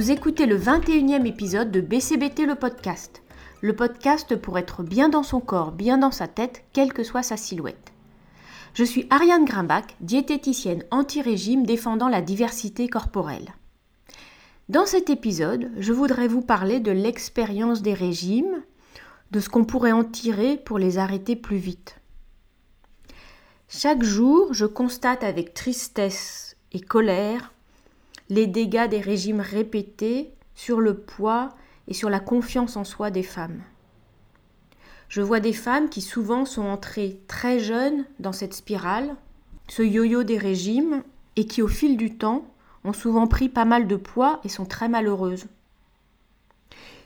Vous écoutez le 21e épisode de BCBT le podcast. Le podcast pour être bien dans son corps, bien dans sa tête, quelle que soit sa silhouette. Je suis Ariane Grimbach, diététicienne anti-régime défendant la diversité corporelle. Dans cet épisode, je voudrais vous parler de l'expérience des régimes, de ce qu'on pourrait en tirer pour les arrêter plus vite. Chaque jour, je constate avec tristesse et colère les dégâts des régimes répétés sur le poids et sur la confiance en soi des femmes. Je vois des femmes qui souvent sont entrées très jeunes dans cette spirale, ce yo-yo des régimes, et qui au fil du temps ont souvent pris pas mal de poids et sont très malheureuses.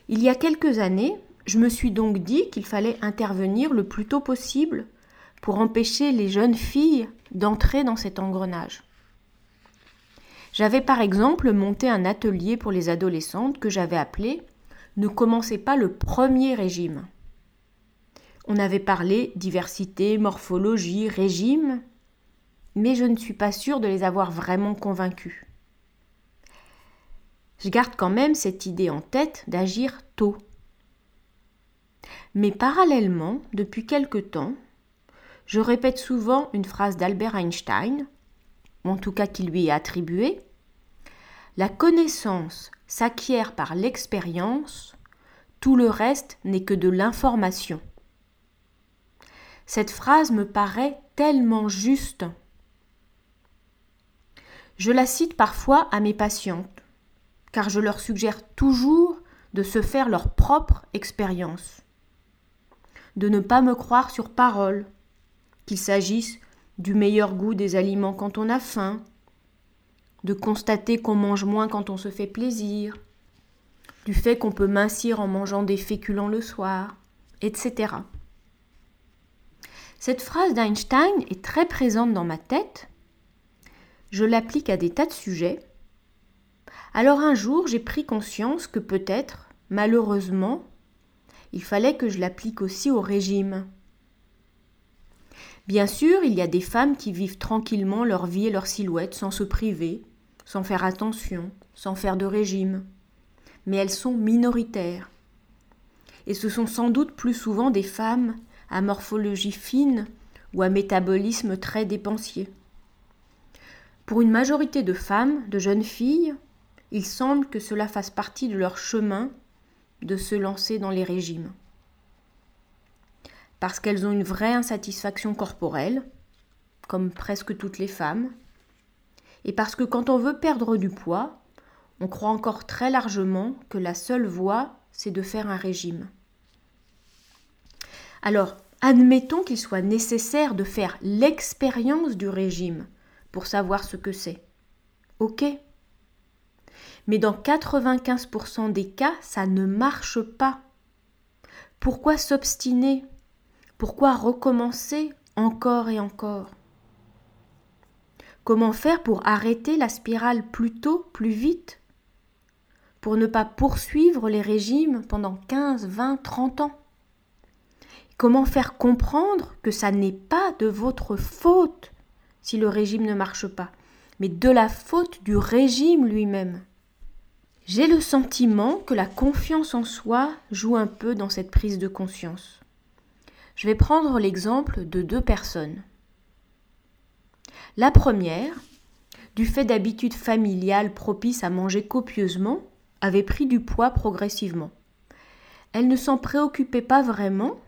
Il y a quelques années, je me suis donc dit qu'il fallait intervenir le plus tôt possible pour empêcher les jeunes filles d'entrer dans cet engrenage. J'avais par exemple monté un atelier pour les adolescentes que j'avais appelé Ne commencez pas le premier régime. On avait parlé diversité, morphologie, régime, mais je ne suis pas sûre de les avoir vraiment convaincues. Je garde quand même cette idée en tête d'agir tôt. Mais parallèlement, depuis quelque temps, je répète souvent une phrase d'Albert Einstein, en tout cas qui lui est attribuée. La connaissance s'acquiert par l'expérience, tout le reste n'est que de l'information. Cette phrase me paraît tellement juste. Je la cite parfois à mes patientes, car je leur suggère toujours de se faire leur propre expérience, de ne pas me croire sur parole, qu'il s'agisse du meilleur goût des aliments quand on a faim, de constater qu'on mange moins quand on se fait plaisir, du fait qu'on peut mincir en mangeant des féculents le soir, etc. Cette phrase d'Einstein est très présente dans ma tête. Je l'applique à des tas de sujets. Alors un jour, j'ai pris conscience que peut-être, malheureusement, il fallait que je l'applique aussi au régime. Bien sûr, il y a des femmes qui vivent tranquillement leur vie et leur silhouette sans se priver, sans faire attention, sans faire de régime. Mais elles sont minoritaires. Et ce sont sans doute plus souvent des femmes à morphologie fine ou à métabolisme très dépensier. Pour une majorité de femmes, de jeunes filles, il semble que cela fasse partie de leur chemin de se lancer dans les régimes parce qu'elles ont une vraie insatisfaction corporelle, comme presque toutes les femmes, et parce que quand on veut perdre du poids, on croit encore très largement que la seule voie, c'est de faire un régime. Alors, admettons qu'il soit nécessaire de faire l'expérience du régime pour savoir ce que c'est. Ok. Mais dans 95% des cas, ça ne marche pas. Pourquoi s'obstiner? Pourquoi recommencer encore et encore? Comment faire pour arrêter la spirale plus tôt, plus vite? Pour ne pas poursuivre les régimes pendant 15, 20, 30 ans? Comment faire comprendre que ça n'est pas de votre faute si le régime ne marche pas, mais de la faute du régime lui-même? J'ai le sentiment que la confiance en soi joue un peu dans cette prise de conscience. Je vais prendre l'exemple de deux personnes. La première, du fait d'habitudes familiales propices à manger copieusement, avait pris du poids progressivement. Elle ne s'en préoccupait pas vraiment,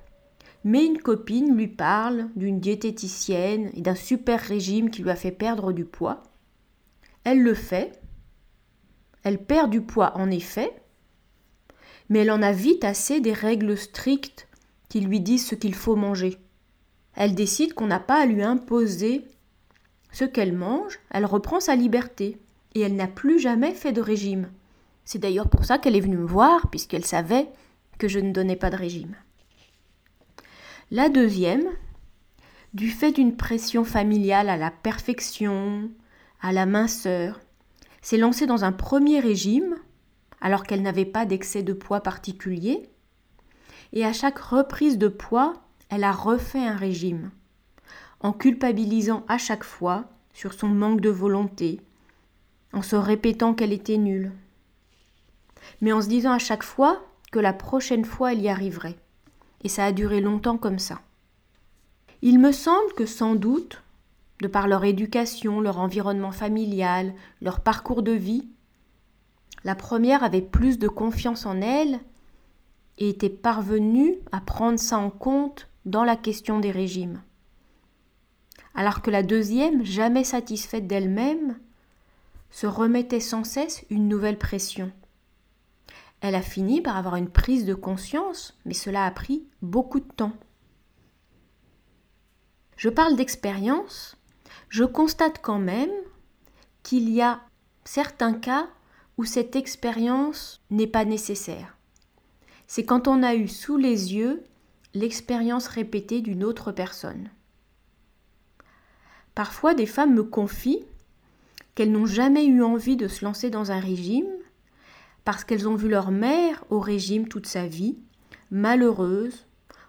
mais une copine lui parle d'une diététicienne et d'un super régime qui lui a fait perdre du poids. Elle le fait. Elle perd du poids en effet, mais elle en a vite assez des règles strictes qui lui disent ce qu'il faut manger. Elle décide qu'on n'a pas à lui imposer ce qu'elle mange, elle reprend sa liberté, et elle n'a plus jamais fait de régime. C'est d'ailleurs pour ça qu'elle est venue me voir, puisqu'elle savait que je ne donnais pas de régime. La deuxième, du fait d'une pression familiale à la perfection, à la minceur, s'est lancée dans un premier régime, alors qu'elle n'avait pas d'excès de poids particulier, et à chaque reprise de poids, elle a refait un régime, en culpabilisant à chaque fois sur son manque de volonté, en se répétant qu'elle était nulle. mais en se disant à chaque fois que la prochaine fois elle y arriverait. Et ça a duré longtemps comme ça. Il me semble que sans doute, de par leur éducation, leur environnement familial, leur parcours de vie, la première avait plus de confiance en elle et était parvenue à prendre ça en compte dans la question des régimes. Alors que la deuxième, jamais satisfaite d'elle-même, se remettait sans cesse une nouvelle pression. Elle a fini par avoir une prise de conscience, mais cela a pris beaucoup de temps. Je parle d'expérience, je constate quand même qu'il y a certains cas où cette expérience n'est pas nécessaire. C'est quand on a eu sous les yeux l'expérience répétée d'une autre personne. Parfois, des femmes me confient qu'elles n'ont jamais eu envie de se lancer dans un régime parce qu'elles ont vu leur mère au régime toute sa vie, malheureuse,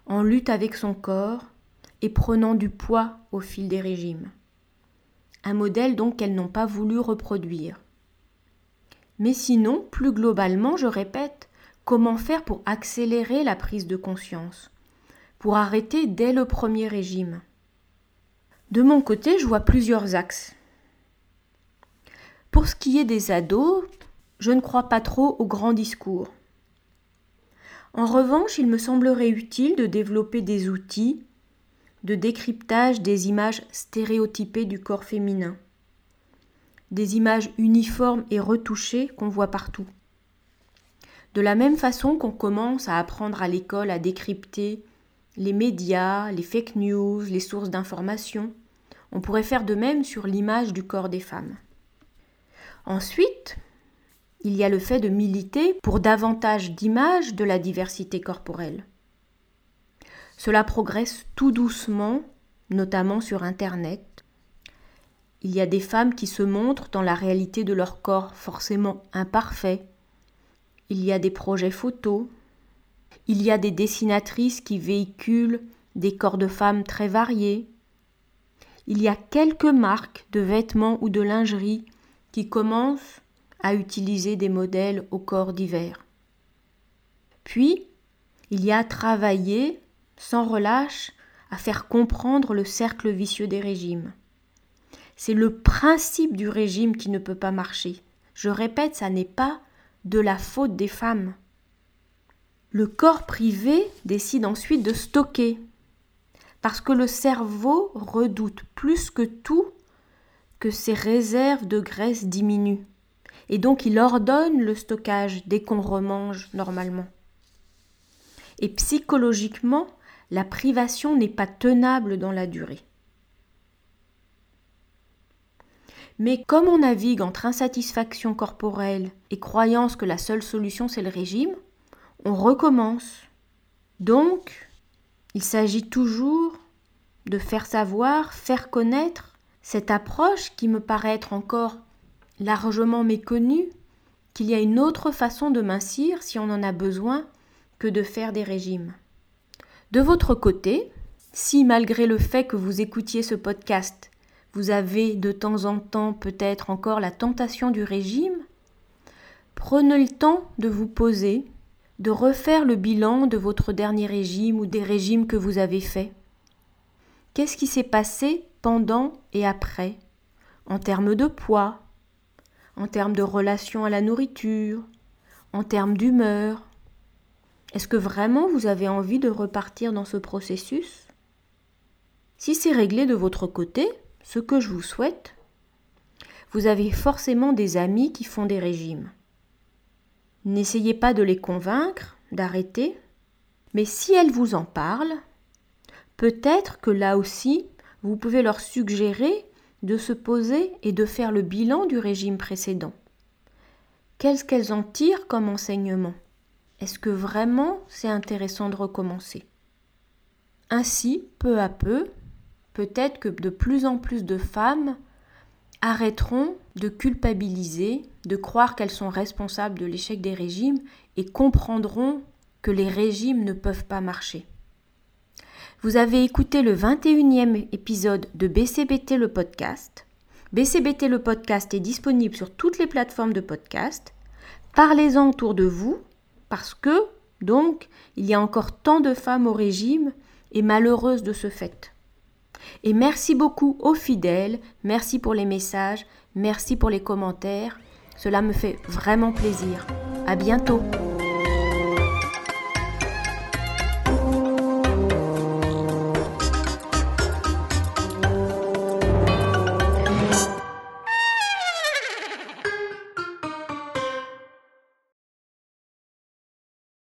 en lutte avec son corps et prenant du poids au fil des régimes. Un modèle donc qu'elles n'ont pas voulu reproduire. Mais sinon, plus globalement, je répète, comment faire pour accélérer la prise de conscience, pour arrêter dès le premier régime? De mon côté, je vois plusieurs axes. Pour ce qui est des ados, je ne crois pas trop aux grands discours. En revanche, il me semblerait utile de développer des outils de décryptage des images stéréotypées du corps féminin, des images uniformes et retouchées qu'on voit partout. De la même façon qu'on commence à apprendre à l'école à décrypter les médias, les fake news, les sources d'information, on pourrait faire de même sur l'image du corps des femmes. Ensuite, il y a le fait de militer pour davantage d'images de la diversité corporelle. Cela progresse tout doucement, notamment sur Internet. Il y a des femmes qui se montrent dans la réalité de leur corps forcément imparfait. Il y a des projets photos. Il y a des dessinatrices qui véhiculent des corps de femmes très variés. Il y a quelques marques de vêtements ou de lingerie qui commencent à utiliser des modèles au corps divers. Puis, il y a travailler sans relâche à faire comprendre le cercle vicieux des régimes. C'est le principe du régime qui ne peut pas marcher. Je répète, ça n'est pas de la faute des femmes. Le corps privé décide ensuite de stocker, parce que le cerveau redoute plus que tout que ses réserves de graisse diminuent et donc il ordonne le stockage dès qu'on remange normalement. Et psychologiquement, la privation n'est pas tenable dans la durée. Mais comme on navigue entre insatisfaction corporelle et croyance que la seule solution c'est le régime, on recommence. Donc, il s'agit toujours de faire savoir, faire connaître cette approche qui me paraît être encore largement méconnu qu'il y a une autre façon de mincir si on en a besoin que de faire des régimes. De votre côté, si malgré le fait que vous écoutiez ce podcast, vous avez de temps en temps peut-être encore la tentation du régime, prenez le temps de vous poser, de refaire le bilan de votre dernier régime ou des régimes que vous avez faits. Qu'est-ce qui s'est passé pendant et après, en termes de poids, en termes de relation à la nourriture, en termes d'humeur? Est-ce que vraiment vous avez envie de repartir dans ce processus? Si c'est réglé de votre côté, ce que je vous souhaite, vous avez forcément des amis qui font des régimes. N'essayez pas de les convaincre d'arrêter, mais si elles vous en parlent, peut-être que là aussi, vous pouvez leur suggérer de se poser et de faire le bilan du régime précédent. Qu'est-ce qu'elles en tirent comme enseignement? Est-ce que vraiment c'est intéressant de recommencer? Ainsi, peu à peu, peut-être que de plus en plus de femmes arrêteront de culpabiliser, de croire qu'elles sont responsables de l'échec des régimes et comprendront que les régimes ne peuvent pas marcher. Vous avez écouté le 21e épisode de BCBT le podcast. BCBT le podcast est disponible sur toutes les plateformes de podcast. Parlez-en autour de vous, parce que, donc, il y a encore tant de femmes au régime et malheureuses de ce fait. Et merci beaucoup aux fidèles, merci pour les messages, merci pour les commentaires. Cela me fait vraiment plaisir. À bientôt!